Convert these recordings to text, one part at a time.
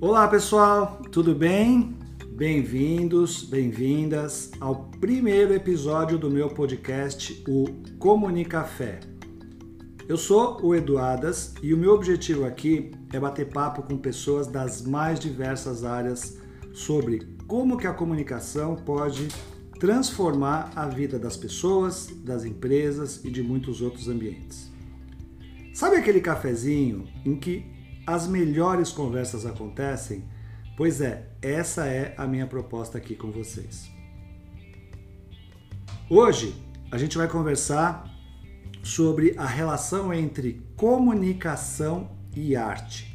Olá pessoal, tudo bem? Bem-vindos, bem-vindas ao primeiro episódio do meu podcast, o Comunicafé. Eu sou o Eduardas e o meu objetivo aqui é bater papo com pessoas das mais diversas áreas sobre como que a comunicação pode transformar a vida das pessoas, das empresas e de muitos outros ambientes. Sabe aquele cafezinho em que as melhores conversas acontecem? Pois é, essa é a minha proposta aqui com vocês. Hoje a gente vai conversar sobre a relação entre comunicação e arte.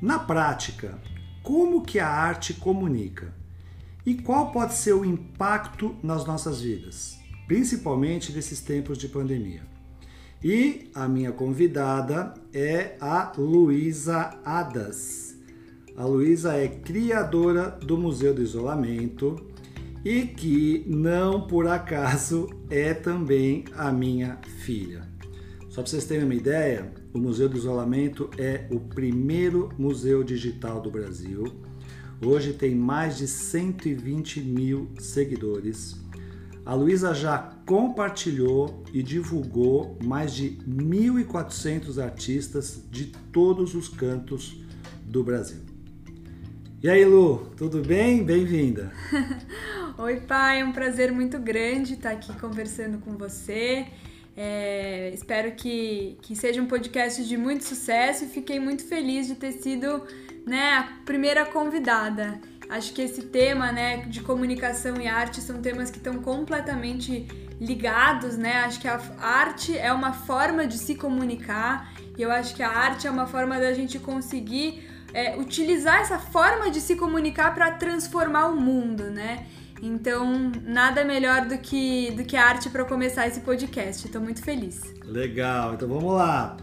Na prática, como que a arte comunica? E qual pode ser o impacto nas nossas vidas, principalmente nesses tempos de pandemia? E a minha convidada é a Luísa Adas. A Luísa é criadora do Museu do Isolamento e que não por acaso é também a minha filha. Só para vocês terem uma ideia, o Museu do Isolamento é o primeiro museu digital do Brasil. Hoje tem mais de 120 mil seguidores a Luísa já compartilhou e divulgou mais de 1.400 artistas de todos os cantos do Brasil. E aí, Lu, tudo bem? Bem-vinda. Oi, pai, é um prazer muito grande estar aqui conversando com você. É, espero que, que seja um podcast de muito sucesso e fiquei muito feliz de ter sido né, a primeira convidada. Acho que esse tema, né, de comunicação e arte são temas que estão completamente ligados, né? Acho que a arte é uma forma de se comunicar e eu acho que a arte é uma forma da gente conseguir é, utilizar essa forma de se comunicar para transformar o mundo, né? Então, nada melhor do que, do que a arte para começar esse podcast. Estou muito feliz. Legal, então vamos lá.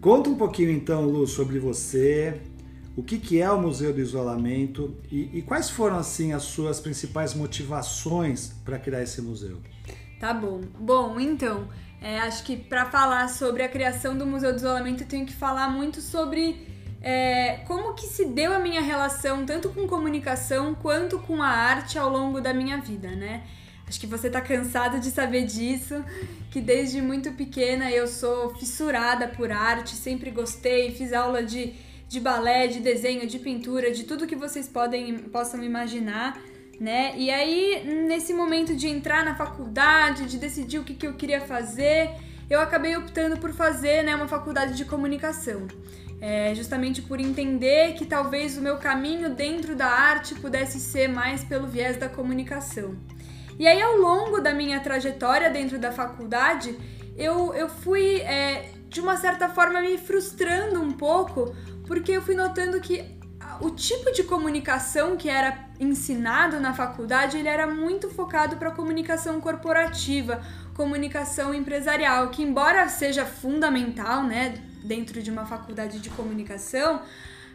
Conta um pouquinho então, Lu, sobre você, o que, que é o Museu do Isolamento e, e quais foram assim as suas principais motivações para criar esse museu. Tá bom. Bom, então, é, acho que para falar sobre a criação do Museu do Isolamento eu tenho que falar muito sobre é, como que se deu a minha relação tanto com comunicação quanto com a arte ao longo da minha vida, né? Acho que você tá cansado de saber disso, que desde muito pequena eu sou fissurada por arte, sempre gostei, fiz aula de de balé, de desenho, de pintura, de tudo que vocês podem possam imaginar, né? E aí, nesse momento de entrar na faculdade, de decidir o que, que eu queria fazer, eu acabei optando por fazer né, uma faculdade de comunicação. É, justamente por entender que talvez o meu caminho dentro da arte pudesse ser mais pelo viés da comunicação. E aí, ao longo da minha trajetória dentro da faculdade, eu, eu fui, é, de uma certa forma, me frustrando um pouco porque eu fui notando que o tipo de comunicação que era ensinado na faculdade, ele era muito focado para comunicação corporativa, comunicação empresarial, que embora seja fundamental, né, dentro de uma faculdade de comunicação,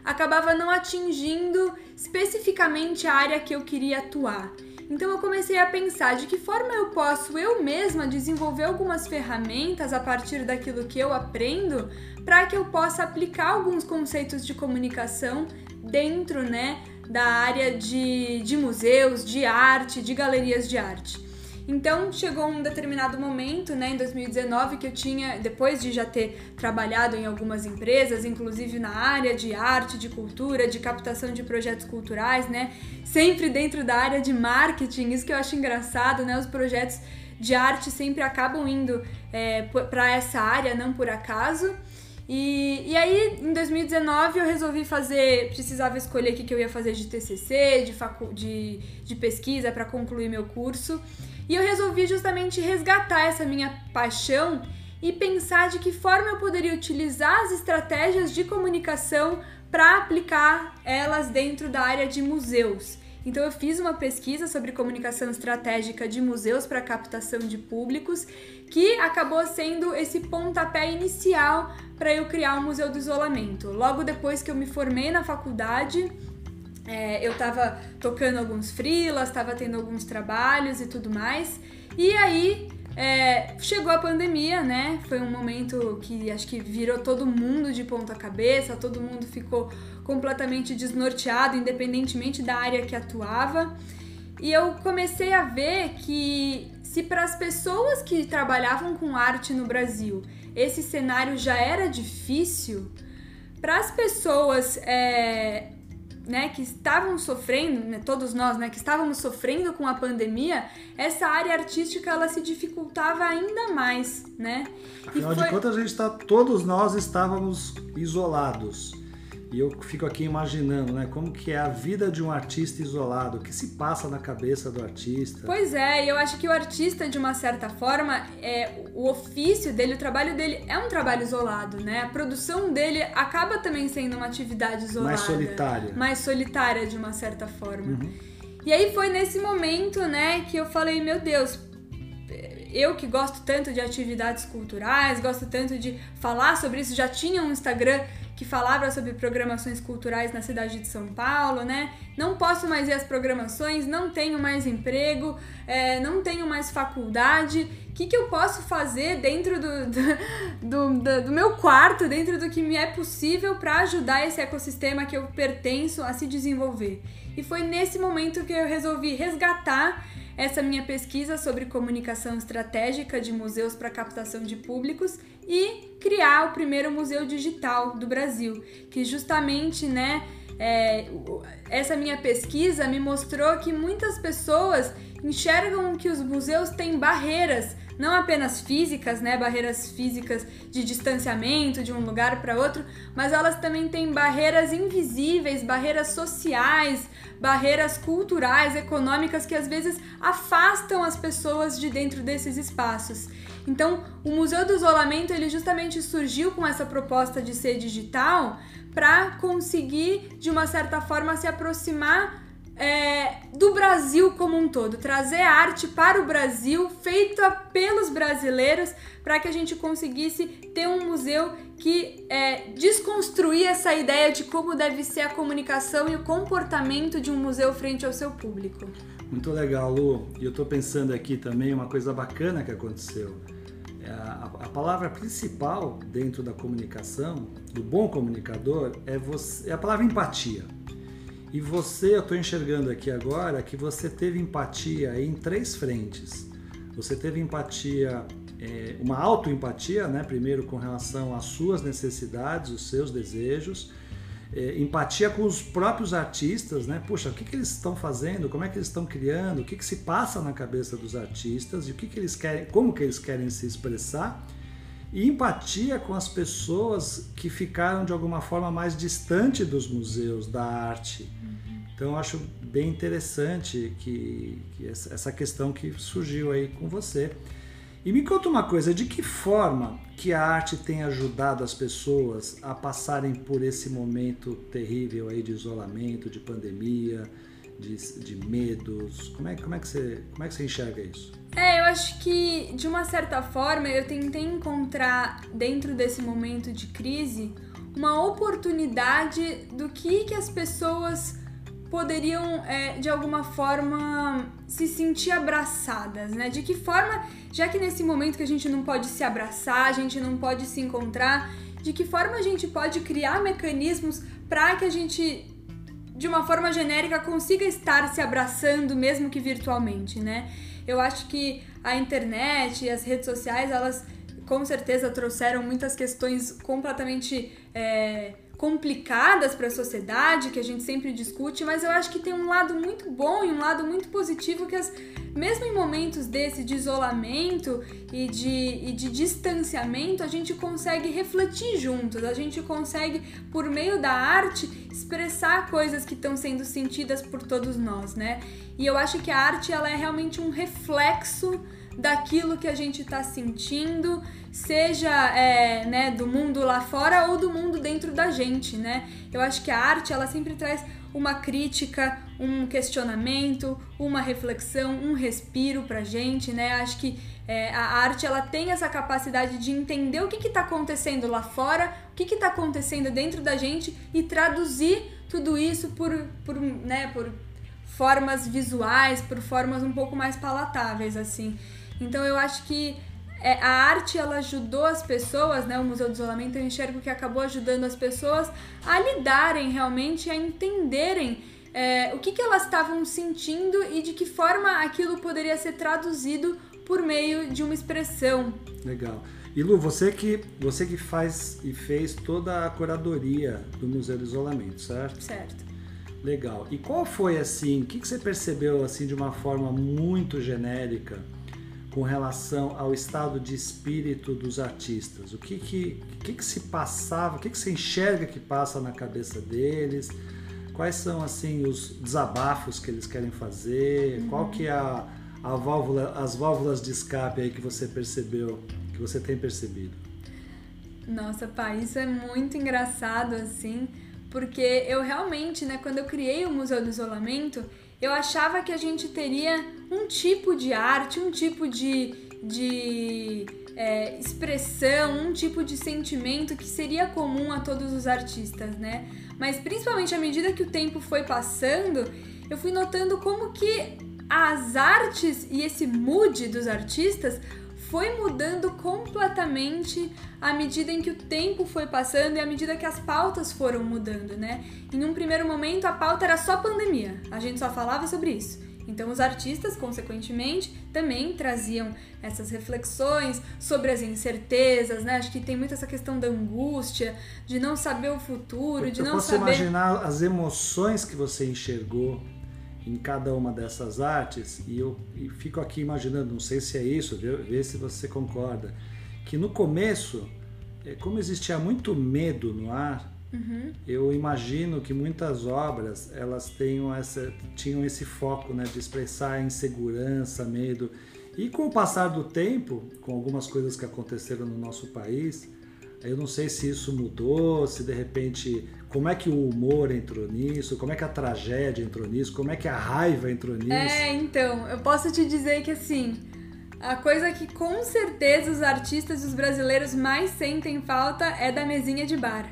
acabava não atingindo especificamente a área que eu queria atuar. Então eu comecei a pensar de que forma eu posso eu mesma desenvolver algumas ferramentas a partir daquilo que eu aprendo para que eu possa aplicar alguns conceitos de comunicação dentro, né, da área de, de museus, de arte, de galerias de arte. Então chegou um determinado momento, né, em 2019, que eu tinha, depois de já ter trabalhado em algumas empresas, inclusive na área de arte, de cultura, de captação de projetos culturais, né, sempre dentro da área de marketing, isso que eu acho engraçado, né, os projetos de arte sempre acabam indo é, para essa área, não por acaso. E, e aí, em 2019, eu resolvi fazer. Precisava escolher o que eu ia fazer de TCC, de, facu, de, de pesquisa para concluir meu curso. E eu resolvi justamente resgatar essa minha paixão e pensar de que forma eu poderia utilizar as estratégias de comunicação para aplicar elas dentro da área de museus. Então eu fiz uma pesquisa sobre comunicação estratégica de museus para captação de públicos, que acabou sendo esse pontapé inicial para eu criar o Museu do Isolamento. Logo depois que eu me formei na faculdade, é, eu estava tocando alguns freelas, estava tendo alguns trabalhos e tudo mais. E aí é, chegou a pandemia, né? Foi um momento que acho que virou todo mundo de ponta cabeça, todo mundo ficou completamente desnorteado, independentemente da área que atuava. E eu comecei a ver que se para as pessoas que trabalhavam com arte no Brasil esse cenário já era difícil, para as pessoas é, né, que estavam sofrendo, né, todos nós, né, que estávamos sofrendo com a pandemia, essa área artística ela se dificultava ainda mais, né? Afinal foi... de contas, a gente está, todos nós estávamos isolados. E eu fico aqui imaginando, né, como que é a vida de um artista isolado, o que se passa na cabeça do artista. Pois é, e eu acho que o artista, de uma certa forma, é o ofício dele, o trabalho dele é um trabalho isolado, né? A produção dele acaba também sendo uma atividade isolada. Mais solitária. Mais solitária, de uma certa forma. Uhum. E aí foi nesse momento, né, que eu falei, meu Deus, eu que gosto tanto de atividades culturais, gosto tanto de falar sobre isso, já tinha um Instagram que falava sobre programações culturais na cidade de São Paulo, né? Não posso mais ir às programações, não tenho mais emprego, é, não tenho mais faculdade. O que, que eu posso fazer dentro do, do, do, do meu quarto, dentro do que me é possível para ajudar esse ecossistema que eu pertenço a se desenvolver? E foi nesse momento que eu resolvi resgatar essa minha pesquisa sobre comunicação estratégica de museus para captação de públicos e criar o primeiro museu digital do Brasil, que justamente, né, é, essa minha pesquisa me mostrou que muitas pessoas enxergam que os museus têm barreiras não apenas físicas, né, barreiras físicas de distanciamento de um lugar para outro, mas elas também têm barreiras invisíveis, barreiras sociais, barreiras culturais, econômicas que às vezes afastam as pessoas de dentro desses espaços. Então, o Museu do Isolamento ele justamente surgiu com essa proposta de ser digital para conseguir de uma certa forma se aproximar é, do Brasil como um todo, trazer arte para o Brasil, feita pelos brasileiros, para que a gente conseguisse ter um museu que é, desconstruir essa ideia de como deve ser a comunicação e o comportamento de um museu frente ao seu público. Muito legal, Lu. E eu estou pensando aqui também uma coisa bacana que aconteceu. É a, a, palavra principal dentro da comunicação, do bom comunicador, é, você, é a palavra empatia. E você, eu estou enxergando aqui agora que você teve empatia em três frentes. Você teve empatia, é, uma autoempatia, né? primeiro com relação às suas necessidades, os seus desejos, é, empatia com os próprios artistas, né? Puxa, o que, que eles estão fazendo? Como é que eles estão criando? O que, que se passa na cabeça dos artistas e o que, que eles querem, como que eles querem se expressar? e empatia com as pessoas que ficaram de alguma forma mais distante dos museus, da arte. Então eu acho bem interessante que, que essa questão que surgiu aí com você. E me conta uma coisa, de que forma que a arte tem ajudado as pessoas a passarem por esse momento terrível aí de isolamento, de pandemia, de, de medos? Como é, como, é que você, como é que você enxerga isso? É, eu acho que de uma certa forma eu tentei encontrar dentro desse momento de crise uma oportunidade do que, que as pessoas poderiam é, de alguma forma se sentir abraçadas, né? De que forma, já que nesse momento que a gente não pode se abraçar, a gente não pode se encontrar, de que forma a gente pode criar mecanismos para que a gente de uma forma genérica, consiga estar se abraçando, mesmo que virtualmente, né? Eu acho que a internet e as redes sociais, elas com certeza trouxeram muitas questões completamente. É, complicadas para a sociedade, que a gente sempre discute, mas eu acho que tem um lado muito bom e um lado muito positivo que as, mesmo em momentos desse de isolamento e de, e de distanciamento, a gente consegue refletir juntos, a gente consegue, por meio da arte, expressar coisas que estão sendo sentidas por todos nós, né? E eu acho que a arte ela é realmente um reflexo daquilo que a gente está sentindo, seja é, né, do mundo lá fora ou do mundo dentro da gente, né? Eu acho que a arte ela sempre traz uma crítica, um questionamento, uma reflexão, um respiro pra gente, né? Acho que é, a arte ela tem essa capacidade de entender o que está acontecendo lá fora, o que está acontecendo dentro da gente e traduzir tudo isso por, por, né, por formas visuais, por formas um pouco mais palatáveis, assim. Então eu acho que é, a arte ela ajudou as pessoas, né? O Museu do Isolamento eu enxergo que acabou ajudando as pessoas a lidarem realmente, a entenderem é, o que, que elas estavam sentindo e de que forma aquilo poderia ser traduzido por meio de uma expressão. Legal. E Lu, você que, você que faz e fez toda a curadoria do Museu do Isolamento, certo? Certo. Legal. E qual foi assim, o que, que você percebeu assim de uma forma muito genérica com relação ao estado de espírito dos artistas? O que que, que, que se passava, o que, que você enxerga que passa na cabeça deles? Quais são assim os desabafos que eles querem fazer? Uhum. Qual que é a, a válvula, as válvulas de escape aí que você percebeu, que você tem percebido? Nossa, pá, isso é muito engraçado assim, porque eu realmente, né, quando eu criei o Museu do Isolamento, eu achava que a gente teria um tipo de arte, um tipo de, de é, expressão, um tipo de sentimento que seria comum a todos os artistas, né? Mas principalmente à medida que o tempo foi passando, eu fui notando como que as artes e esse mood dos artistas foi mudando completamente à medida em que o tempo foi passando e à medida que as pautas foram mudando, né? Em um primeiro momento a pauta era só pandemia, a gente só falava sobre isso. Então os artistas, consequentemente, também traziam essas reflexões sobre as incertezas, né? Acho que tem muito essa questão da angústia, de não saber o futuro, Eu de não posso saber. imaginar as emoções que você enxergou em cada uma dessas artes e eu e fico aqui imaginando, não sei se é isso, vê se você concorda, que no começo, é, como existia muito medo no ar, uhum. eu imagino que muitas obras elas tenham essa, tinham esse foco né, de expressar insegurança, medo. E com o passar do tempo, com algumas coisas que aconteceram no nosso país, eu não sei se isso mudou, se de repente como é que o humor entrou nisso? Como é que a tragédia entrou nisso? Como é que a raiva entrou nisso? É, então, eu posso te dizer que assim, a coisa que com certeza os artistas e os brasileiros mais sentem falta é da mesinha de bar.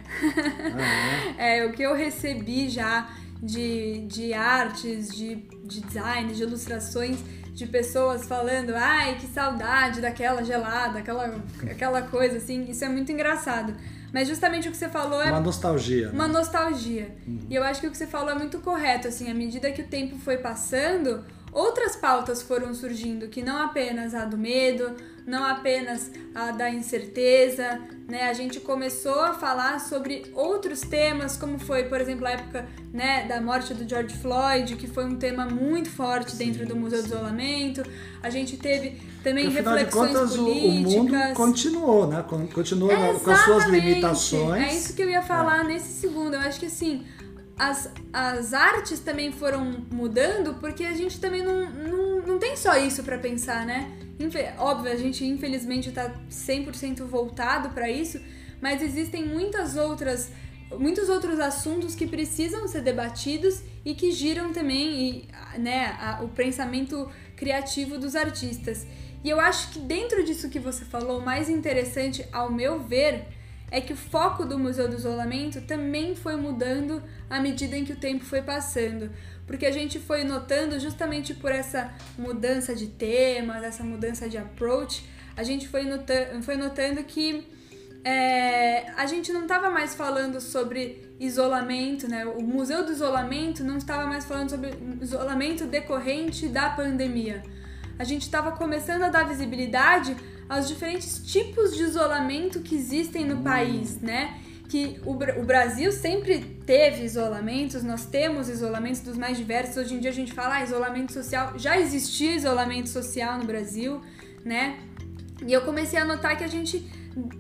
Ah, é? é, o que eu recebi já de, de artes, de, de design, de ilustrações de pessoas falando, ai, que saudade daquela gelada, aquela, aquela coisa assim, isso é muito engraçado. Mas justamente o que você falou é. Uma nostalgia. Uma né? nostalgia. Uhum. E eu acho que o que você falou é muito correto. Assim, à medida que o tempo foi passando, outras pautas foram surgindo, que não apenas a do medo, não apenas a da incerteza, né? A gente começou a falar sobre outros temas, como foi, por exemplo, a época né, da morte do George Floyd, que foi um tema muito forte Sim. dentro do Museu do Isolamento. A gente teve também Porque, reflexões de contas, políticas. O, mundo continuou, né? Continuou é, com as suas limitações. É isso que eu ia falar é. nesse segundo. Eu acho que assim, as, as artes também foram mudando porque a gente também não, não, não tem só isso para pensar, né? Óbvio, a gente infelizmente tá 100% voltado para isso, mas existem muitas outras muitos outros assuntos que precisam ser debatidos e que giram também e, né, a, o pensamento criativo dos artistas. E eu acho que dentro disso que você falou, o mais interessante, ao meu ver, é que o foco do Museu do Isolamento também foi mudando à medida em que o tempo foi passando porque a gente foi notando justamente por essa mudança de temas, essa mudança de approach, a gente foi notando, foi notando que é, a gente não estava mais falando sobre isolamento, né? O Museu do Isolamento não estava mais falando sobre isolamento decorrente da pandemia. A gente estava começando a dar visibilidade aos diferentes tipos de isolamento que existem no país, né? que o, o Brasil sempre teve isolamentos, nós temos isolamentos dos mais diversos. Hoje em dia a gente fala ah, isolamento social, já existia isolamento social no Brasil, né? E eu comecei a notar que a gente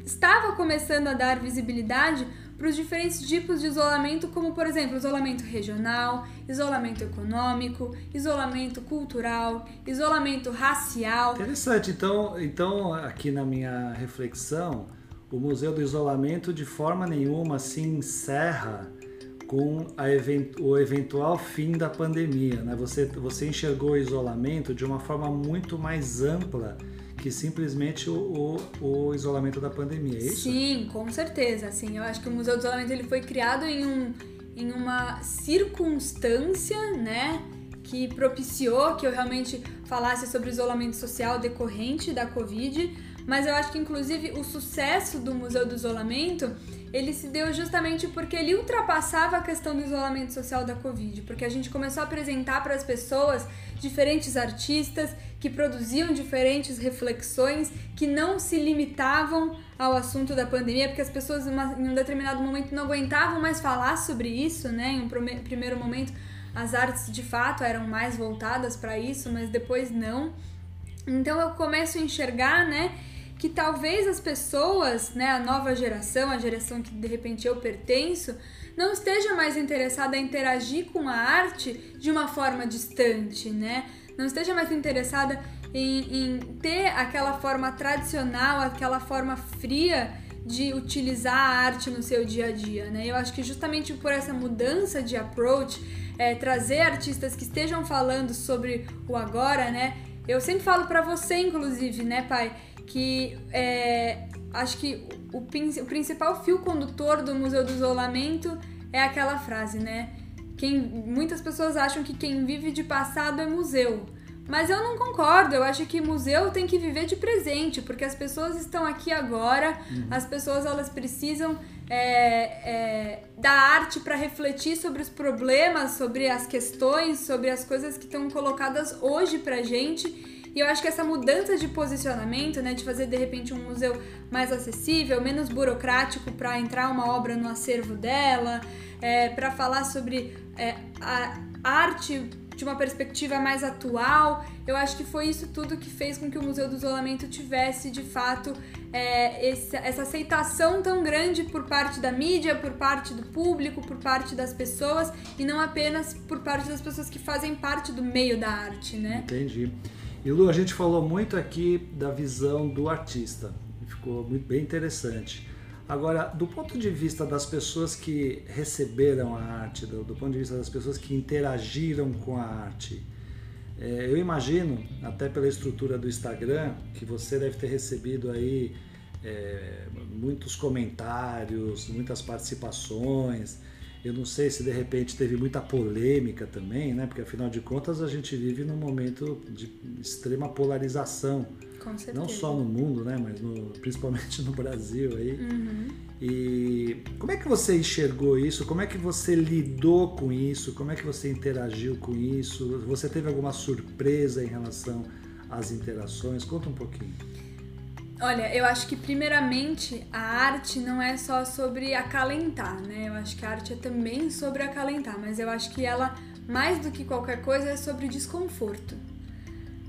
estava começando a dar visibilidade para os diferentes tipos de isolamento, como por exemplo, isolamento regional, isolamento econômico, isolamento cultural, isolamento racial. Interessante. Então, então aqui na minha reflexão, o Museu do Isolamento de forma nenhuma se encerra com event o eventual fim da pandemia. Né? Você, você enxergou o isolamento de uma forma muito mais ampla que simplesmente o, o, o, isolamento da pandemia, é isso? Sim, com certeza. Assim, eu acho que o Museu do Isolamento ele foi criado em, um, em uma circunstância, né? que propiciou que eu realmente falasse sobre isolamento social decorrente da Covid, mas eu acho que inclusive o sucesso do Museu do Isolamento ele se deu justamente porque ele ultrapassava a questão do isolamento social da Covid, porque a gente começou a apresentar para as pessoas diferentes artistas que produziam diferentes reflexões que não se limitavam ao assunto da pandemia, porque as pessoas em um determinado momento não aguentavam mais falar sobre isso, né? Em um primeiro momento as artes de fato eram mais voltadas para isso, mas depois não. Então eu começo a enxergar, né, que talvez as pessoas, né, a nova geração, a geração que de repente eu pertenço, não esteja mais interessada em interagir com a arte de uma forma distante, né? Não esteja mais interessada em, em ter aquela forma tradicional, aquela forma fria de utilizar a arte no seu dia a dia, né? Eu acho que justamente por essa mudança de approach, é, trazer artistas que estejam falando sobre o agora, né? Eu sempre falo para você, inclusive, né, pai, que é, acho que o, o principal fio condutor do Museu do Isolamento é aquela frase, né? Quem, muitas pessoas acham que quem vive de passado é museu. Mas eu não concordo, eu acho que museu tem que viver de presente, porque as pessoas estão aqui agora, uhum. as pessoas elas precisam é, é, da arte para refletir sobre os problemas, sobre as questões, sobre as coisas que estão colocadas hoje pra gente e eu acho que essa mudança de posicionamento, né, de fazer de repente um museu mais acessível, menos burocrático para entrar uma obra no acervo dela, é, para falar sobre é, a arte de uma perspectiva mais atual. Eu acho que foi isso tudo que fez com que o Museu do Isolamento tivesse, de fato, é, esse, essa aceitação tão grande por parte da mídia, por parte do público, por parte das pessoas e não apenas por parte das pessoas que fazem parte do meio da arte, né? Entendi. E Lu, a gente falou muito aqui da visão do artista, ficou muito bem interessante. Agora, do ponto de vista das pessoas que receberam a arte, do, do ponto de vista das pessoas que interagiram com a arte, é, eu imagino, até pela estrutura do Instagram, que você deve ter recebido aí é, muitos comentários, muitas participações. Eu não sei se de repente teve muita polêmica também, né? Porque afinal de contas a gente vive num momento de extrema polarização. Com certeza. Não só no mundo, né? Mas no, principalmente no Brasil aí. Uhum. E como é que você enxergou isso? Como é que você lidou com isso? Como é que você interagiu com isso? Você teve alguma surpresa em relação às interações? Conta um pouquinho. Olha, eu acho que primeiramente a arte não é só sobre acalentar, né? Eu acho que a arte é também sobre acalentar, mas eu acho que ela, mais do que qualquer coisa, é sobre desconforto.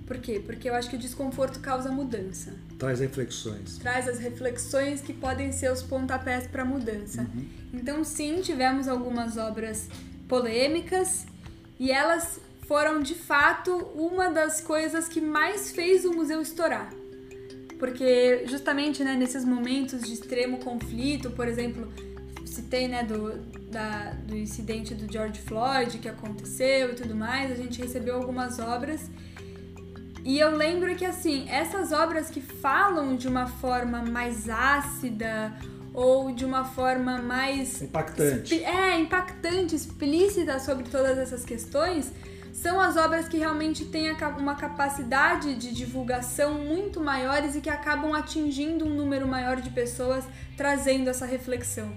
Por quê? Porque eu acho que o desconforto causa mudança. Traz reflexões. Traz as reflexões que podem ser os pontapés para a mudança. Uhum. Então, sim, tivemos algumas obras polêmicas e elas foram de fato uma das coisas que mais fez o museu estourar porque justamente né, nesses momentos de extremo conflito, por exemplo, citei né, do, da, do incidente do George Floyd que aconteceu e tudo mais, a gente recebeu algumas obras e eu lembro que assim, essas obras que falam de uma forma mais ácida ou de uma forma mais impactante. É, impactante, explícita sobre todas essas questões, são as obras que realmente têm uma capacidade de divulgação muito maiores e que acabam atingindo um número maior de pessoas, trazendo essa reflexão.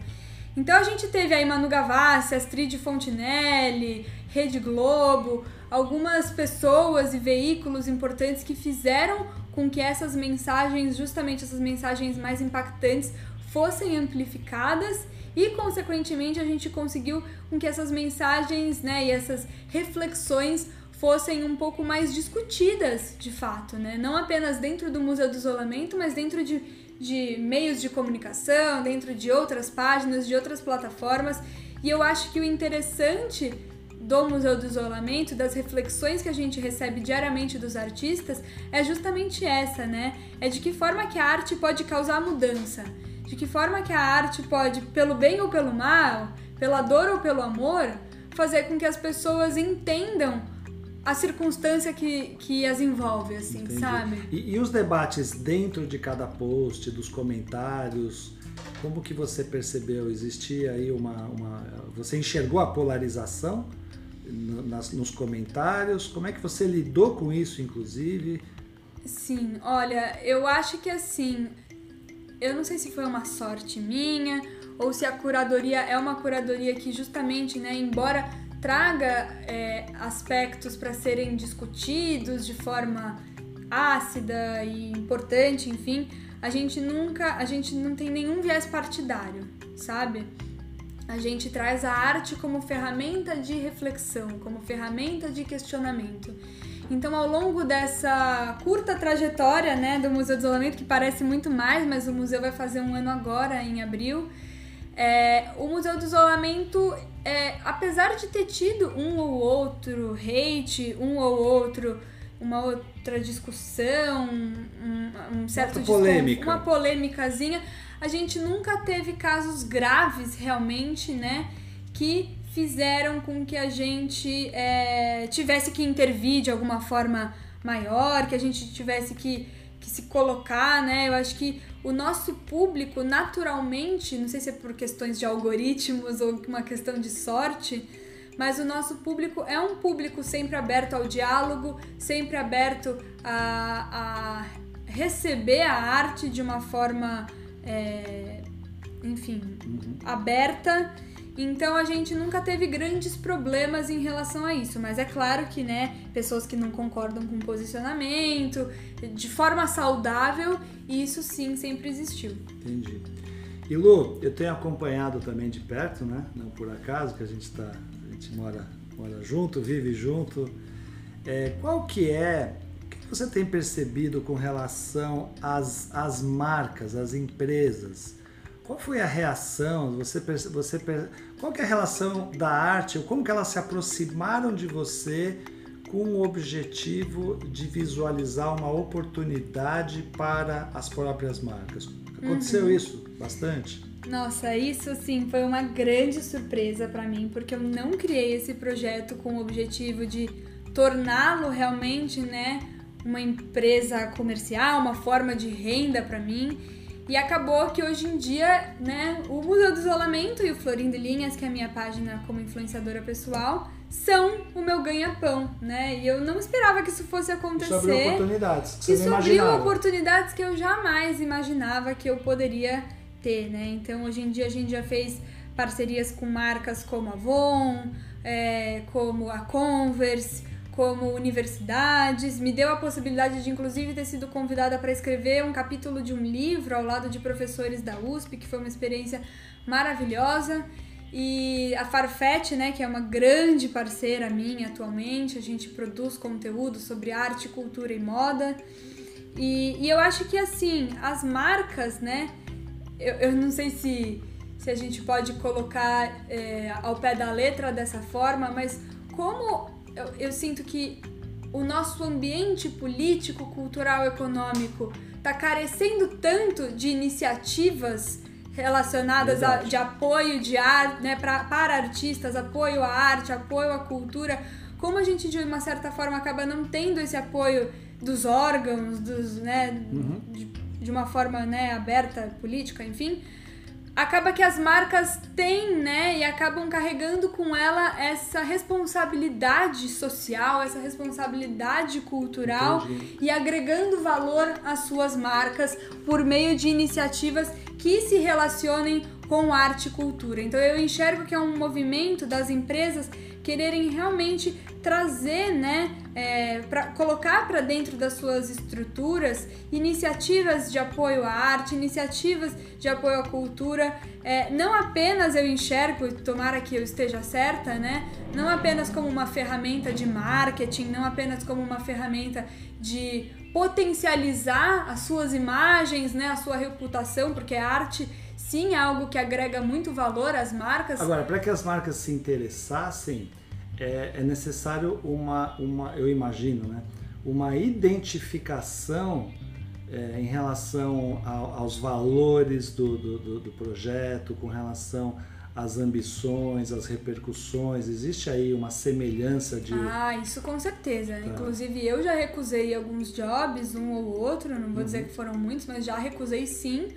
Então a gente teve aí Manu Gavassi, Astrid Fontinelli, Rede Globo, algumas pessoas e veículos importantes que fizeram com que essas mensagens, justamente essas mensagens mais impactantes, fossem amplificadas e consequentemente a gente conseguiu com que essas mensagens, né, e essas reflexões fossem um pouco mais discutidas, de fato, né? Não apenas dentro do Museu do Isolamento, mas dentro de, de meios de comunicação, dentro de outras páginas, de outras plataformas. E eu acho que o interessante do Museu do Isolamento, das reflexões que a gente recebe diariamente dos artistas, é justamente essa, né? É de que forma que a arte pode causar mudança de que forma que a arte pode, pelo bem ou pelo mal, pela dor ou pelo amor, fazer com que as pessoas entendam a circunstância que, que as envolve, assim, Entendi. sabe? E, e, os debates dentro de cada post, dos comentários, como que você percebeu? Existia aí uma, uma... Você enxergou a polarização? nas, nos comentários? Como é que você lidou com isso, inclusive? Sim, olha, eu acho que assim, eu não sei se foi uma sorte minha ou se a curadoria é uma curadoria que justamente, né, embora traga é, aspectos para serem discutidos de forma ácida e importante, enfim, a gente nunca, a gente não tem nenhum viés partidário, sabe? A gente traz a arte como ferramenta de reflexão, como ferramenta de questionamento. Então, ao longo dessa curta trajetória né, do Museu do Isolamento, que parece muito mais, mas o museu vai fazer um ano agora, em abril, é, o Museu do Isolamento, é, apesar de ter tido um ou outro hate, um ou outro, uma outra discussão, um, um certo uma polêmica. uma polêmicazinha, a gente nunca teve casos graves realmente, né? Que fizeram com que a gente é, tivesse que intervir de alguma forma maior, que a gente tivesse que, que se colocar, né? Eu acho que o nosso público, naturalmente, não sei se é por questões de algoritmos ou uma questão de sorte, mas o nosso público é um público sempre aberto ao diálogo, sempre aberto a, a receber a arte de uma forma é, enfim, uhum. aberta. Então a gente nunca teve grandes problemas em relação a isso, mas é claro que, né, pessoas que não concordam com o posicionamento, de forma saudável, isso sim sempre existiu. Entendi. E Lu, eu tenho acompanhado também de perto, né? Não por acaso, que a gente tá, a gente mora, mora junto, vive junto. É, qual que é você tem percebido com relação às, às marcas, às empresas? Qual foi a reação? Você, você, qual que é a relação da arte? Como que elas se aproximaram de você com o objetivo de visualizar uma oportunidade para as próprias marcas? Aconteceu uhum. isso bastante? Nossa, isso sim foi uma grande surpresa para mim, porque eu não criei esse projeto com o objetivo de torná-lo realmente, né, uma empresa comercial, uma forma de renda para mim. E acabou que hoje em dia, né, o Museu do Isolamento e o Florindo Linhas, que é a minha página como influenciadora pessoal, são o meu ganha-pão, né? E eu não esperava que isso fosse acontecer. Isso abriu oportunidades que isso abriu oportunidades que eu jamais imaginava que eu poderia ter, né? Então, hoje em dia a gente já fez parcerias com marcas como a Avon, é, como a Converse, como universidades, me deu a possibilidade de inclusive ter sido convidada para escrever um capítulo de um livro ao lado de professores da USP, que foi uma experiência maravilhosa. E a Farfetch, né, que é uma grande parceira minha atualmente, a gente produz conteúdo sobre arte, cultura e moda. E, e eu acho que assim, as marcas, né, eu, eu não sei se, se a gente pode colocar é, ao pé da letra dessa forma, mas como eu, eu sinto que o nosso ambiente político, cultural, econômico está carecendo tanto de iniciativas relacionadas a, de apoio de arte, né, pra, para artistas, apoio à arte, apoio à cultura, como a gente de uma certa forma acaba não tendo esse apoio dos órgãos, dos, né, uhum. de, de, uma forma né, aberta, política, enfim, acaba que as marcas têm, né, e acabam carregando com ela essa responsabilidade social, essa responsabilidade cultural Entendi. e agregando valor às suas marcas por meio de iniciativas que se relacionem com arte e cultura. Então eu enxergo que é um movimento das empresas quererem realmente trazer, né, é, para colocar para dentro das suas estruturas iniciativas de apoio à arte, iniciativas de apoio à cultura, é, não apenas eu enxergo, tomara que eu esteja certa, né, não apenas como uma ferramenta de marketing, não apenas como uma ferramenta de potencializar as suas imagens, né, a sua reputação, porque a arte sim é algo que agrega muito valor às marcas. Agora, para que as marcas se interessassem, é, é necessário uma, uma, eu imagino, né, uma identificação é, em relação aos valores do, do, do, do, projeto, com relação às ambições, às repercussões. Existe aí uma semelhança de. Ah, isso com certeza. Tá. Inclusive, eu já recusei alguns jobs, um ou outro, não vou uhum. dizer que foram muitos, mas já recusei sim,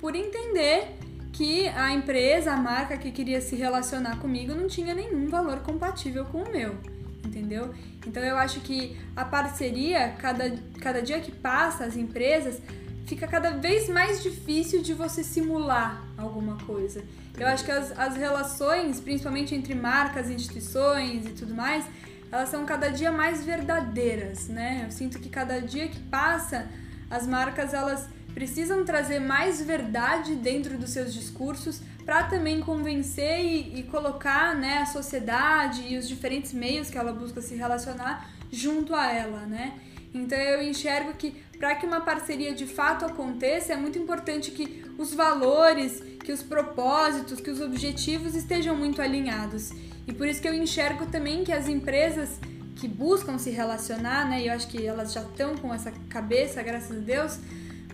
por entender que a empresa, a marca que queria se relacionar comigo não tinha nenhum valor compatível com o meu, entendeu? Então eu acho que a parceria, cada, cada dia que passa, as empresas, fica cada vez mais difícil de você simular alguma coisa. Eu acho que as, as relações, principalmente entre marcas, instituições e tudo mais, elas são cada dia mais verdadeiras, né? Eu sinto que cada dia que passa, as marcas elas precisam trazer mais verdade dentro dos seus discursos para também convencer e, e, colocar né, a sociedade e os diferentes meios que ela busca se relacionar junto a ela, né? Então eu enxergo que para que uma parceria de fato aconteça é muito importante que os valores, que os propósitos, que os objetivos estejam muito alinhados. E por isso que eu enxergo também que as empresas que buscam se relacionar, né? E eu acho que elas já estão com essa cabeça, graças a Deus,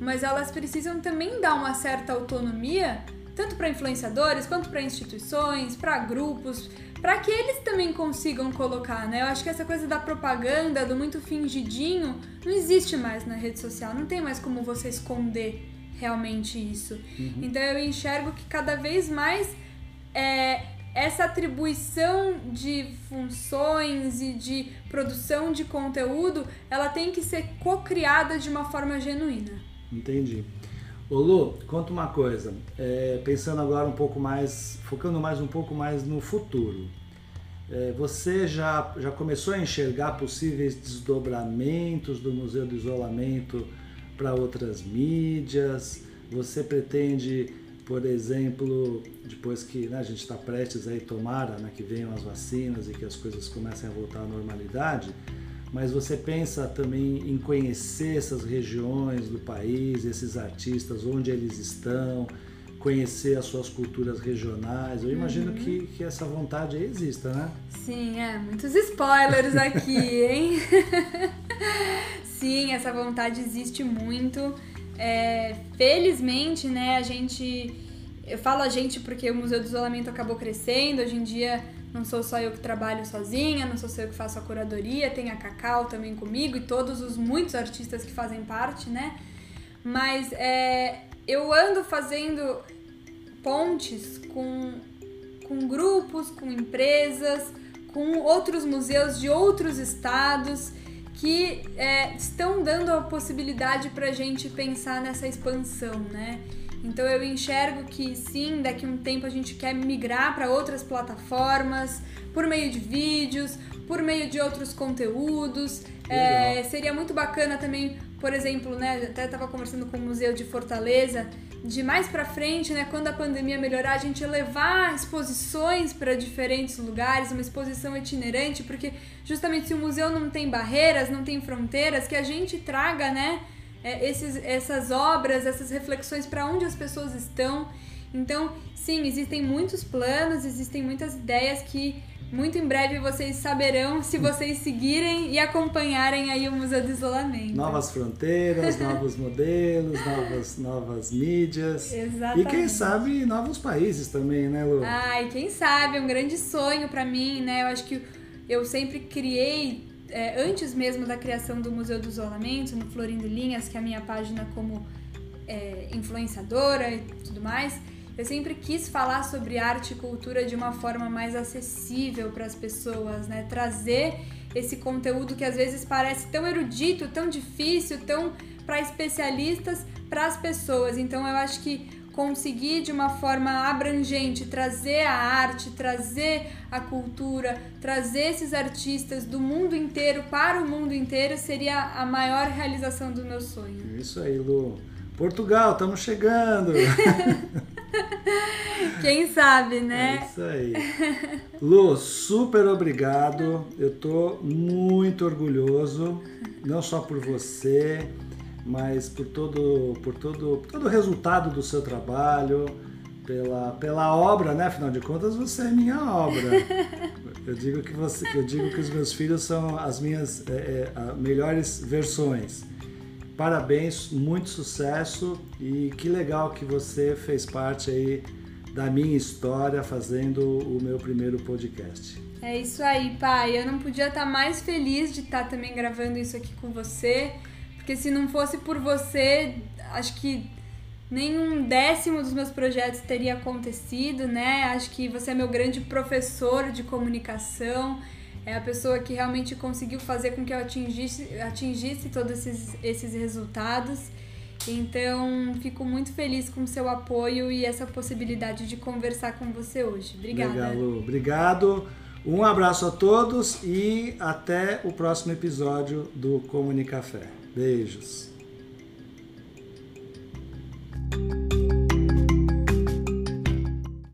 mas elas precisam também dar uma certa autonomia, tanto para influenciadores quanto para instituições, para grupos, para que eles também consigam colocar, né? Eu acho que essa coisa da propaganda, do muito fingidinho, não existe mais na rede social, não tem mais como você esconder realmente isso. Uhum. Então eu enxergo que cada vez mais é, essa atribuição de funções e de produção de conteúdo, ela tem que ser co-criada de uma forma genuína. Entendi. Ô Lu, conta uma coisa, é, pensando agora um pouco mais, focando mais um pouco mais no futuro. É, você já, já começou a enxergar possíveis desdobramentos do Museu do Isolamento para outras mídias? Você pretende, por exemplo, depois que né, a gente está prestes aí, tomara né, que venham as vacinas e que as coisas comecem a voltar à normalidade, mas você pensa também em conhecer essas regiões do país, esses artistas, onde eles estão, conhecer as suas culturas regionais. Eu imagino uhum. que, que essa vontade exista, né? Sim, é. Muitos spoilers aqui, hein? Sim, essa vontade existe muito. É, felizmente, né, a gente. Eu falo a gente porque o Museu do Isolamento acabou crescendo. Hoje em dia não sou só eu que trabalho sozinha, não sou só eu que faço a curadoria, tem a Cacau também comigo e todos os muitos artistas que fazem parte, né? Mas é, eu ando fazendo pontes com, com grupos, com empresas, com outros museus de outros estados que é, estão dando a possibilidade para a gente pensar nessa expansão, né? Então eu enxergo que sim, daqui a um tempo a gente quer migrar para outras plataformas, por meio de vídeos, por meio de outros conteúdos. É, seria muito bacana também, por exemplo, né? Até estava conversando com o Museu de Fortaleza, de mais para frente, né? Quando a pandemia melhorar, a gente levar exposições para diferentes lugares, uma exposição itinerante, porque justamente se o museu não tem barreiras, não tem fronteiras, que a gente traga, né? É, esses, essas obras, essas reflexões para onde as pessoas estão. Então, sim, existem muitos planos, existem muitas ideias que muito em breve vocês saberão se vocês seguirem e acompanharem aí o Museu do Isolamento. Novas fronteiras, novos modelos, novas, novas mídias. Exatamente. E quem sabe novos países também, né, Lu? Ai, quem sabe, é um grande sonho para mim, né? Eu acho que eu sempre criei é, antes mesmo da criação do Museu do Isolamento, no Florindo Linhas, que é a minha página como é, influenciadora e tudo mais, eu sempre quis falar sobre arte e cultura de uma forma mais acessível para as pessoas, né? Trazer esse conteúdo que às vezes parece tão erudito, tão difícil, tão para especialistas, para as pessoas. Então eu acho que conseguir de uma forma abrangente trazer a arte, trazer a cultura, trazer esses artistas do mundo inteiro para o mundo inteiro seria a maior realização do meu sonho. Isso aí, Lu. Portugal, estamos chegando. Quem sabe, né? É isso aí. Lu, super obrigado. Eu tô muito orgulhoso, não só por você, mas por todo, por todo, por todo o resultado do seu trabalho, pela, pela obra, né? Afinal de contas, você é minha obra. Eu digo que você, eu digo que os meus filhos são as minhas é, é, melhores versões. Parabéns, muito sucesso e que legal que você fez parte aí da minha história fazendo o meu primeiro podcast. É isso aí, pai. Eu não podia estar mais feliz de estar também gravando isso aqui com você. Porque se não fosse por você, acho que nenhum décimo dos meus projetos teria acontecido, né? Acho que você é meu grande professor de comunicação, é a pessoa que realmente conseguiu fazer com que eu atingisse, atingisse todos esses, esses resultados. Então, fico muito feliz com o seu apoio e essa possibilidade de conversar com você hoje. Obrigada. Legal, Lu. Obrigado. Um abraço a todos e até o próximo episódio do Comunicafé. Beijos.